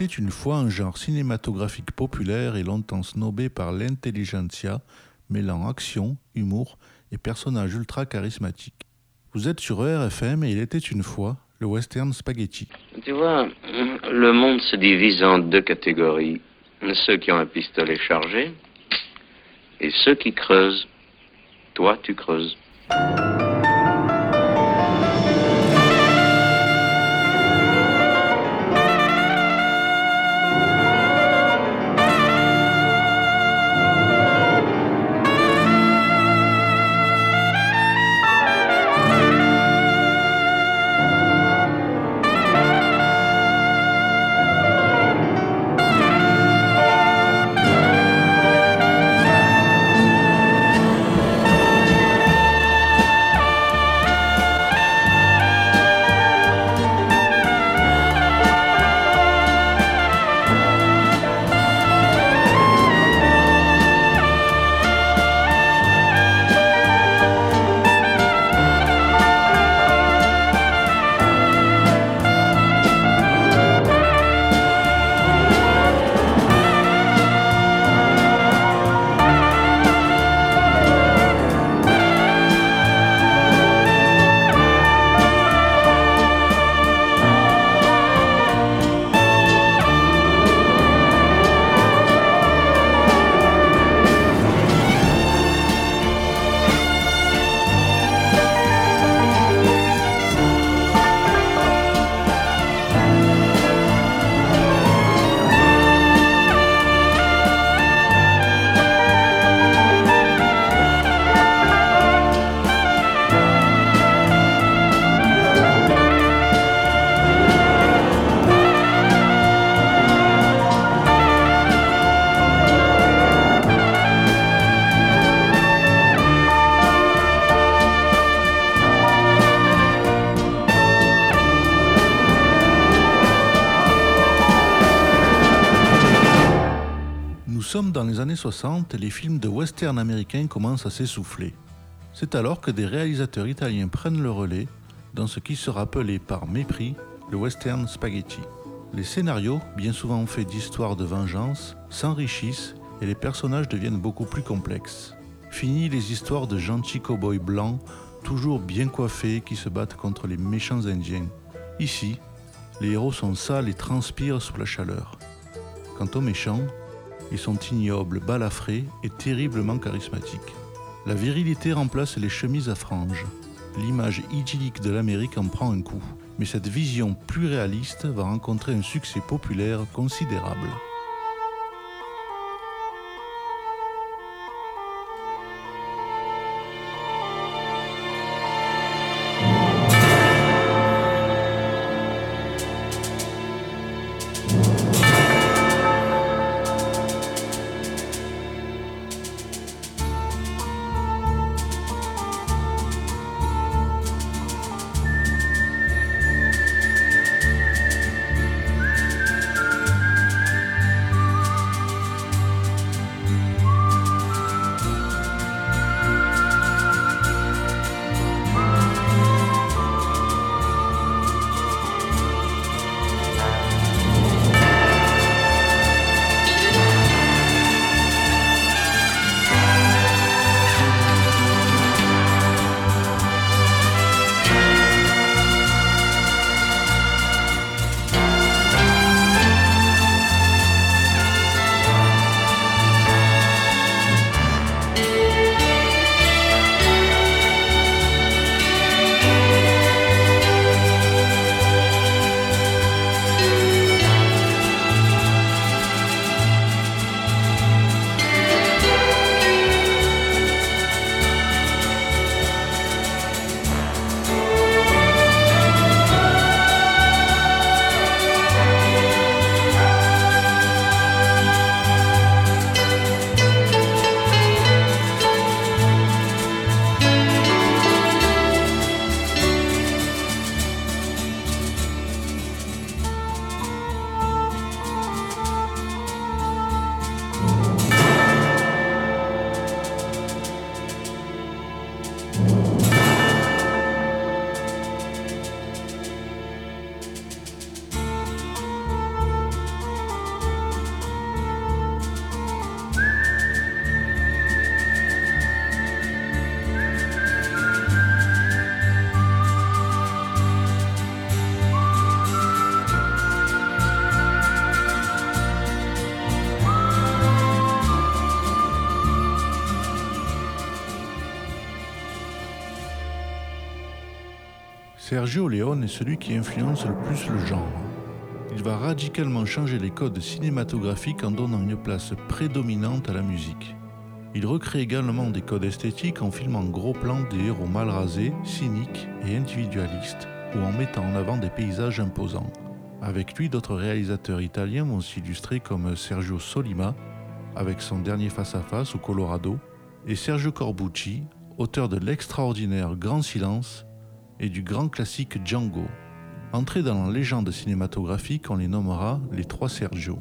était une fois un genre cinématographique populaire et longtemps snobé par l'intelligentsia, mêlant action, humour et personnages ultra charismatiques. Vous êtes sur ERFM et il était une fois le western spaghetti. Tu vois, le monde se divise en deux catégories. Ceux qui ont un pistolet chargé et ceux qui creusent. Toi, tu creuses. Années 60, les films de western américains commencent à s'essouffler. C'est alors que des réalisateurs italiens prennent le relais dans ce qui sera appelé par mépris le western spaghetti. Les scénarios, bien souvent faits d'histoires de vengeance, s'enrichissent et les personnages deviennent beaucoup plus complexes. Fini les histoires de gentils cow-boys blancs, toujours bien coiffés, qui se battent contre les méchants indiens. Ici, les héros sont sales et transpirent sous la chaleur. Quant aux méchants, ils sont ignobles, balafrés et terriblement charismatiques. La virilité remplace les chemises à franges. L'image idyllique de l'Amérique en prend un coup, mais cette vision plus réaliste va rencontrer un succès populaire considérable. Sergio Leone est celui qui influence le plus le genre. Il va radicalement changer les codes cinématographiques en donnant une place prédominante à la musique. Il recrée également des codes esthétiques en filmant gros plans des héros mal rasés, cyniques et individualistes, ou en mettant en avant des paysages imposants. Avec lui, d'autres réalisateurs italiens vont s'illustrer comme Sergio Solima, avec son dernier face-à-face au Colorado, et Sergio Corbucci, auteur de l'extraordinaire Grand Silence et du grand classique Django. Entrés dans la légende cinématographique, on les nommera les trois Sergio.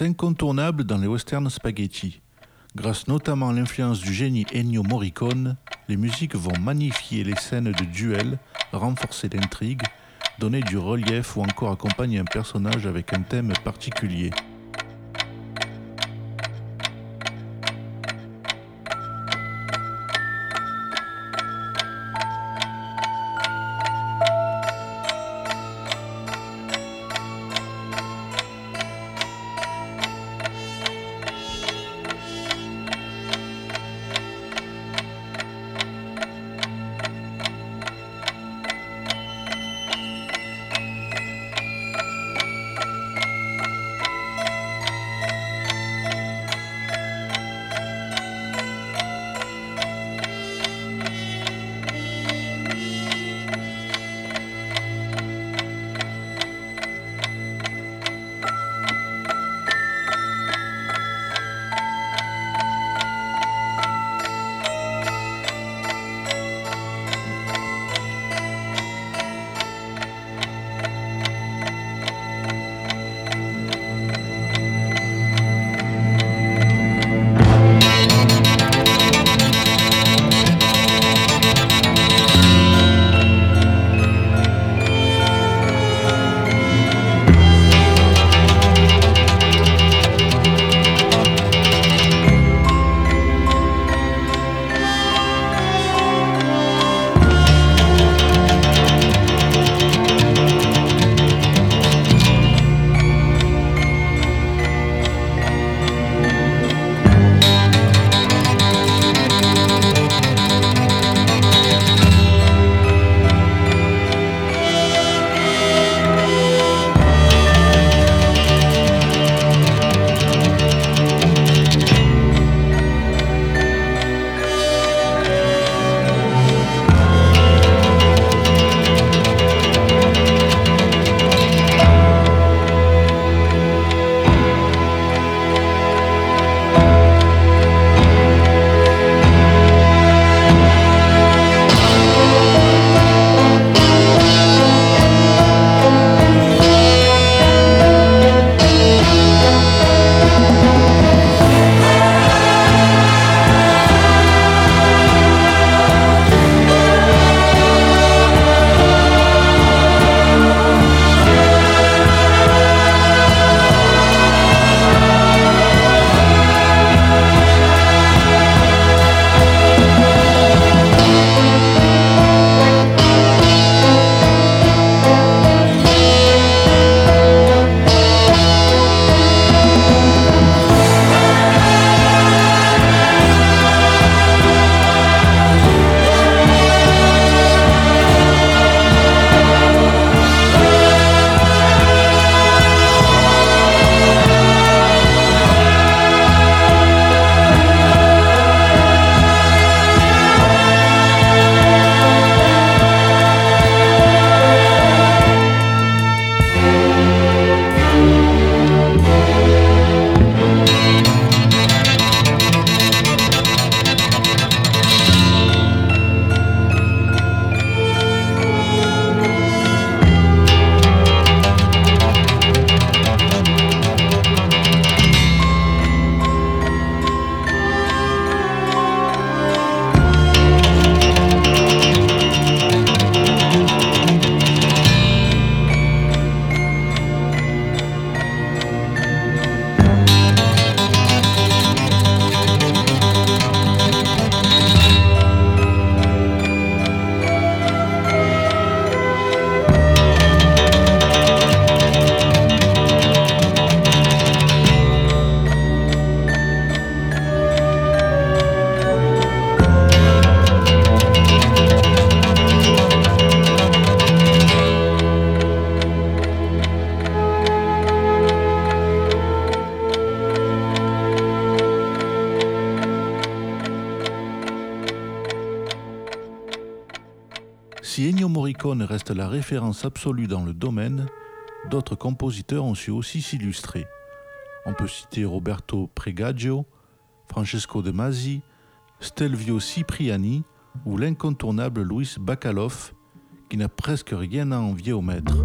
Incontournable dans les westerns spaghetti. Grâce notamment à l'influence du génie Ennio Morricone, les musiques vont magnifier les scènes de duel, renforcer l'intrigue, donner du relief ou encore accompagner un personnage avec un thème particulier. Reste la référence absolue dans le domaine, d'autres compositeurs ont su aussi s'illustrer. On peut citer Roberto Pregaggio, Francesco De Masi, Stelvio Cipriani ou l'incontournable Louis Bacalov, qui n'a presque rien à envier au maître.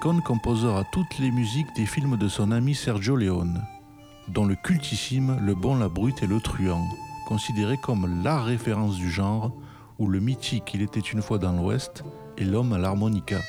Composera toutes les musiques des films de son ami Sergio Leone, dont le cultissime Le Bon, la Brute et le Truand, considéré comme la référence du genre, ou le mythique Il était une fois dans l'Ouest et L'homme à l'harmonica.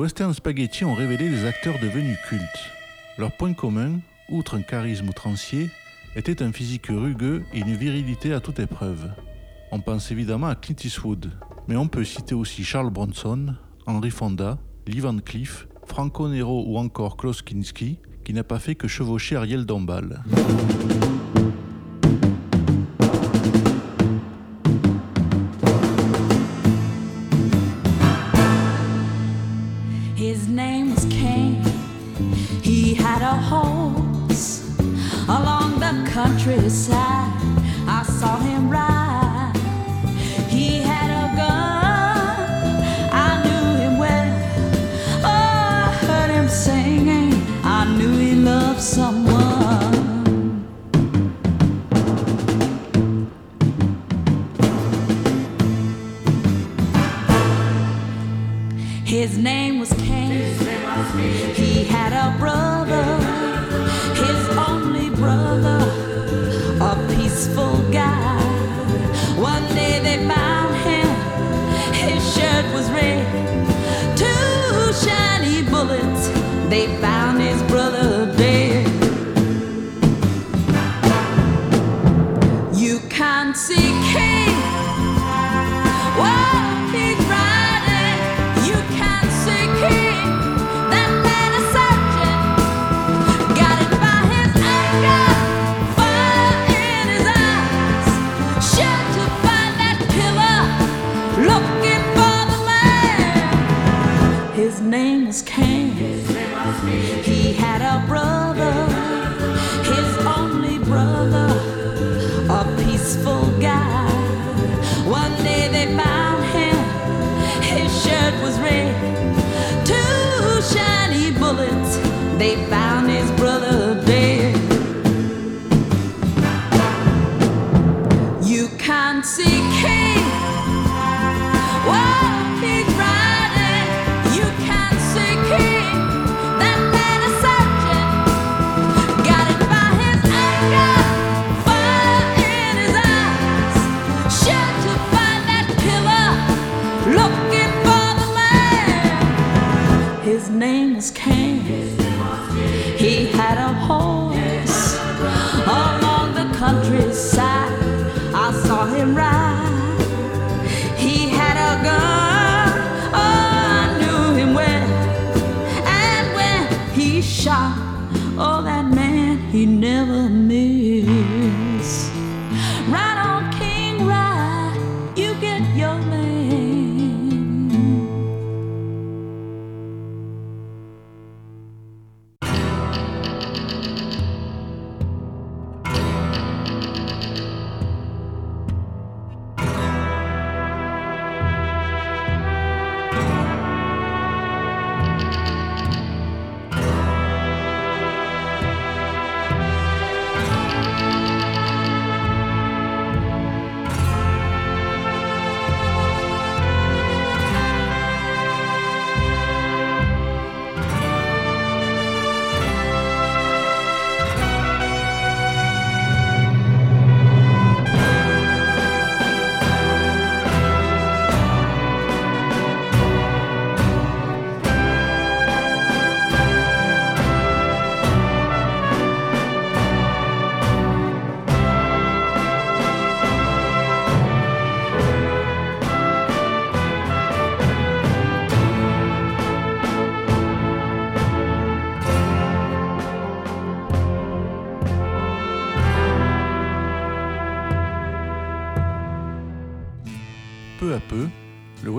Western spaghetti ont révélé des acteurs devenus cultes. Leur point commun, outre un charisme outrancier, était un physique rugueux et une virilité à toute épreuve. On pense évidemment à Clint Eastwood, mais on peut citer aussi Charles Bronson, Henry Fonda, Lee Van Cleef, Franco Nero ou encore Klaus Kinski, qui n'a pas fait que chevaucher Ariel Dombal. and seek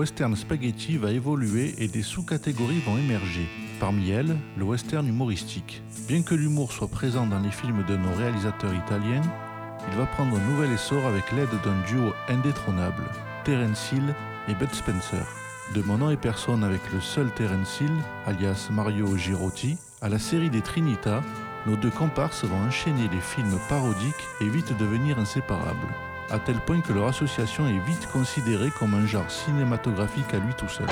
western spaghetti va évoluer et des sous-catégories vont émerger. Parmi elles, le western humoristique. Bien que l'humour soit présent dans les films de nos réalisateurs italiens, il va prendre un nouvel essor avec l'aide d'un duo indétrônable, Terence Hill et Bud Spencer. De Mon nom et personne avec le seul Terence Hill, alias Mario Girotti, à la série des Trinita, nos deux comparses vont enchaîner les films parodiques et vite devenir inséparables, à tel point que leur association est vite considérée comme un genre cinématographique à lui tout seul.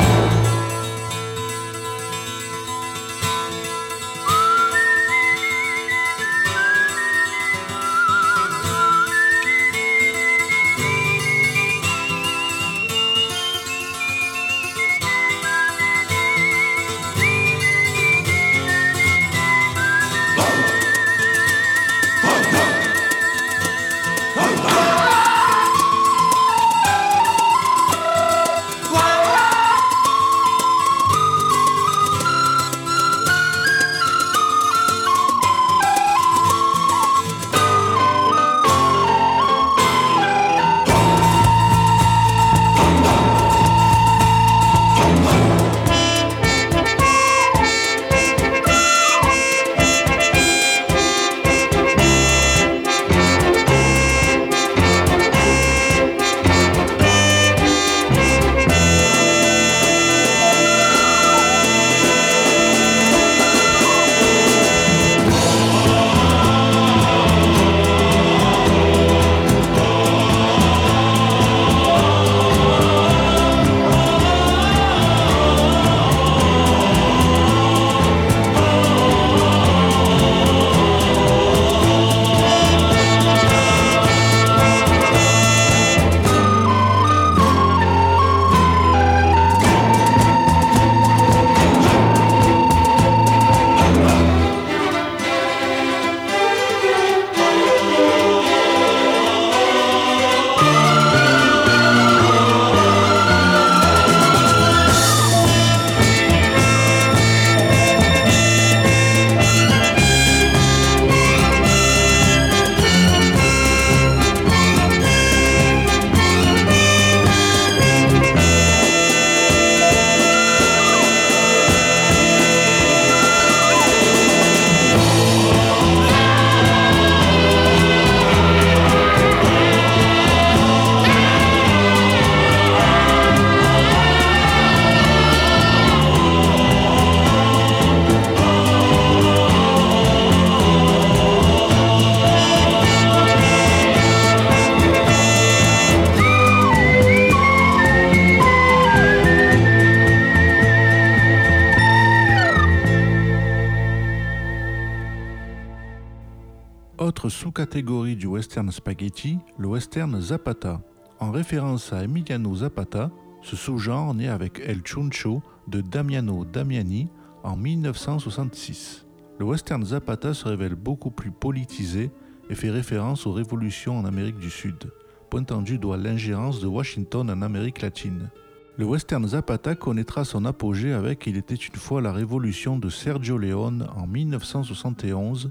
Spaghetti, le western Zapata. En référence à Emiliano Zapata, ce sous-genre naît avec El Chuncho de Damiano Damiani en 1966. Le western Zapata se révèle beaucoup plus politisé et fait référence aux révolutions en Amérique du Sud, pointant du doigt l'ingérence de Washington en Amérique latine. Le western Zapata connaîtra son apogée avec Il était une fois la révolution de Sergio Leone en 1971,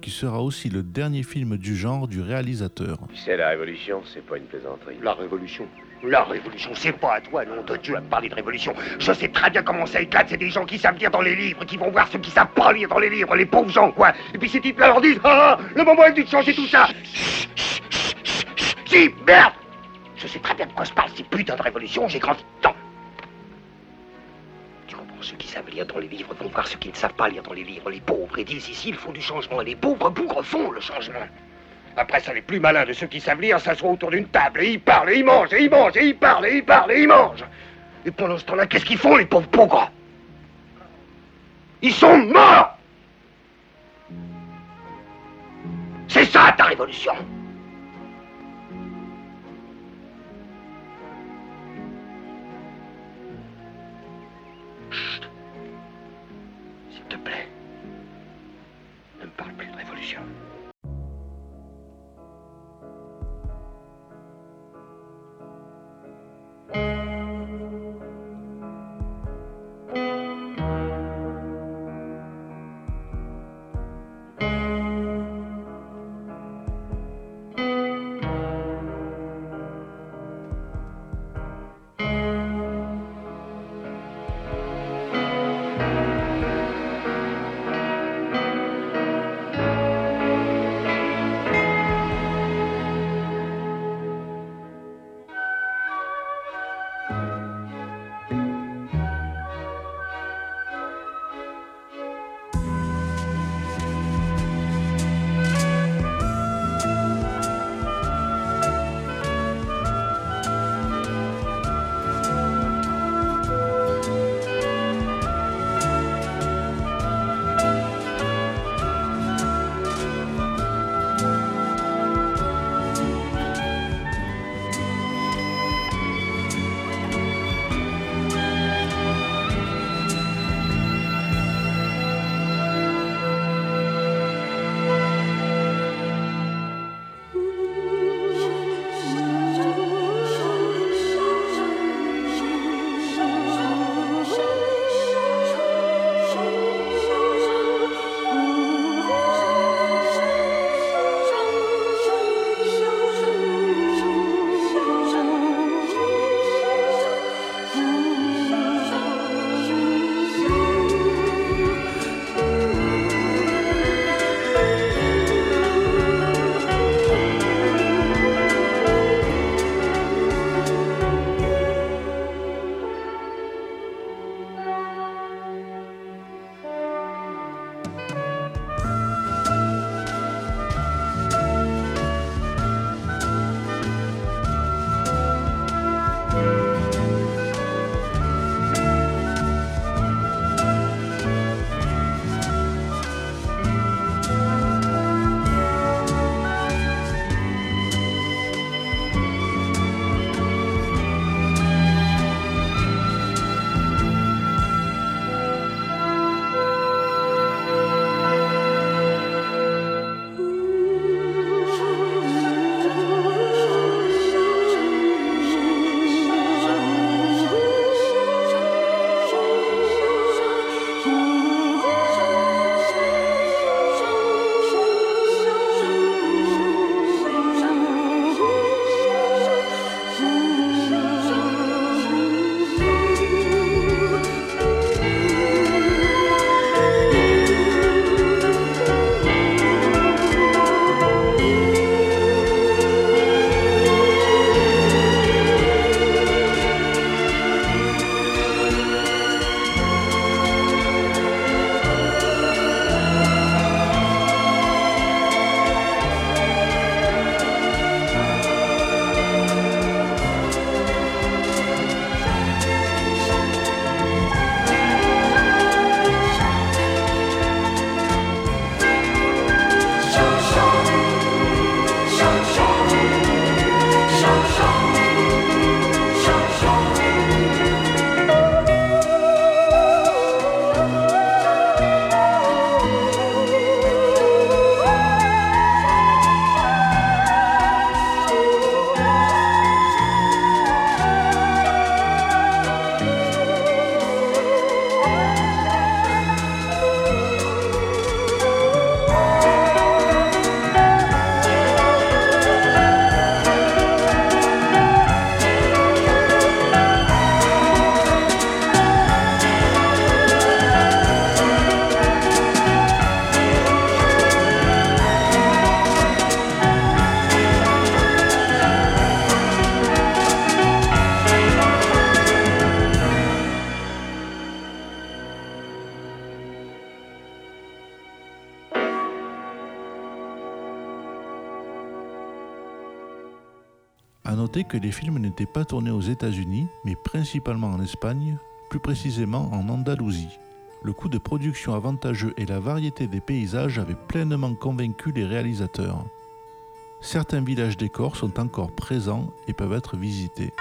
qui sera aussi le dernier film du genre du réalisateur. Tu sais, la révolution, c'est pas une plaisanterie. La révolution La révolution, c'est pas à toi, nom de Dieu, à me parler de révolution. Je sais très bien comment ça éclate, c'est des gens qui savent lire dans les livres, qui vont voir ceux qui savent pas lire dans les livres, les pauvres gens, quoi. Et puis ces types-là leur disent, ah, ah, le moment est venu de changer tout ça. Si, merde Je sais très bien de quoi je parle, ces putains de révolution, j'ai grandi dedans. Dans les livres vont voir ceux qui ne savent pas lire dans les livres, les pauvres, et disent ici, ils font du changement, les pauvres bougres font le changement. Après ça, les plus malins de ceux qui savent lire s'assoient autour d'une table et ils parlent, et ils mangent, et ils mangent, et ils parlent, et ils parlent, et ils mangent. Et pendant ce temps-là, qu'est-ce qu'ils font, les pauvres bougres? Ils sont morts C'est ça ta révolution. Te plaît, ne me parle plus de révolution. Que les films n'étaient pas tournés aux États-Unis, mais principalement en Espagne, plus précisément en Andalousie. Le coût de production avantageux et la variété des paysages avaient pleinement convaincu les réalisateurs. Certains villages décors sont encore présents et peuvent être visités.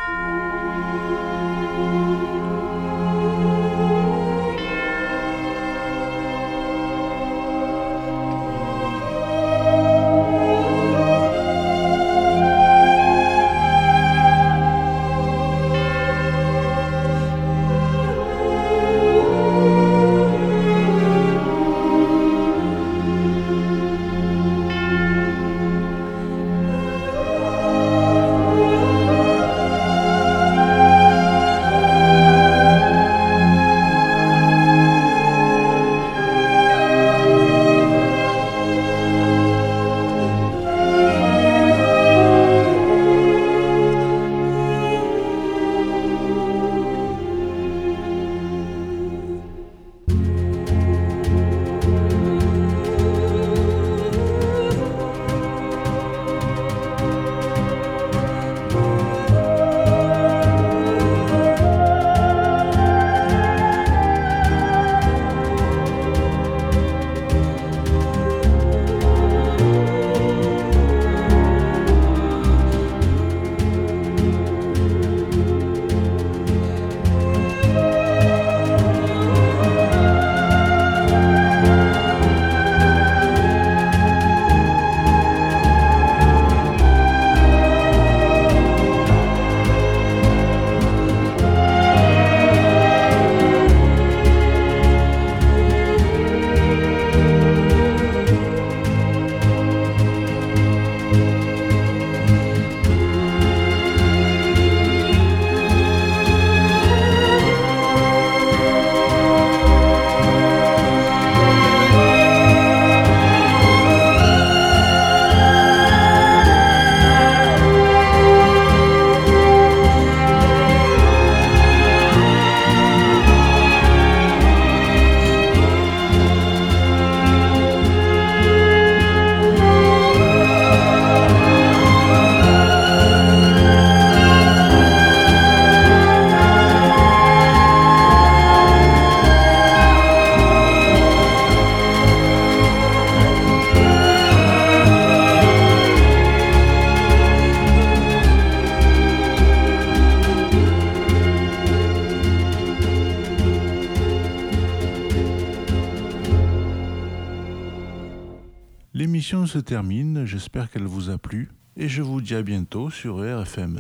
J'espère qu'elle vous a plu et je vous dis à bientôt sur RFM.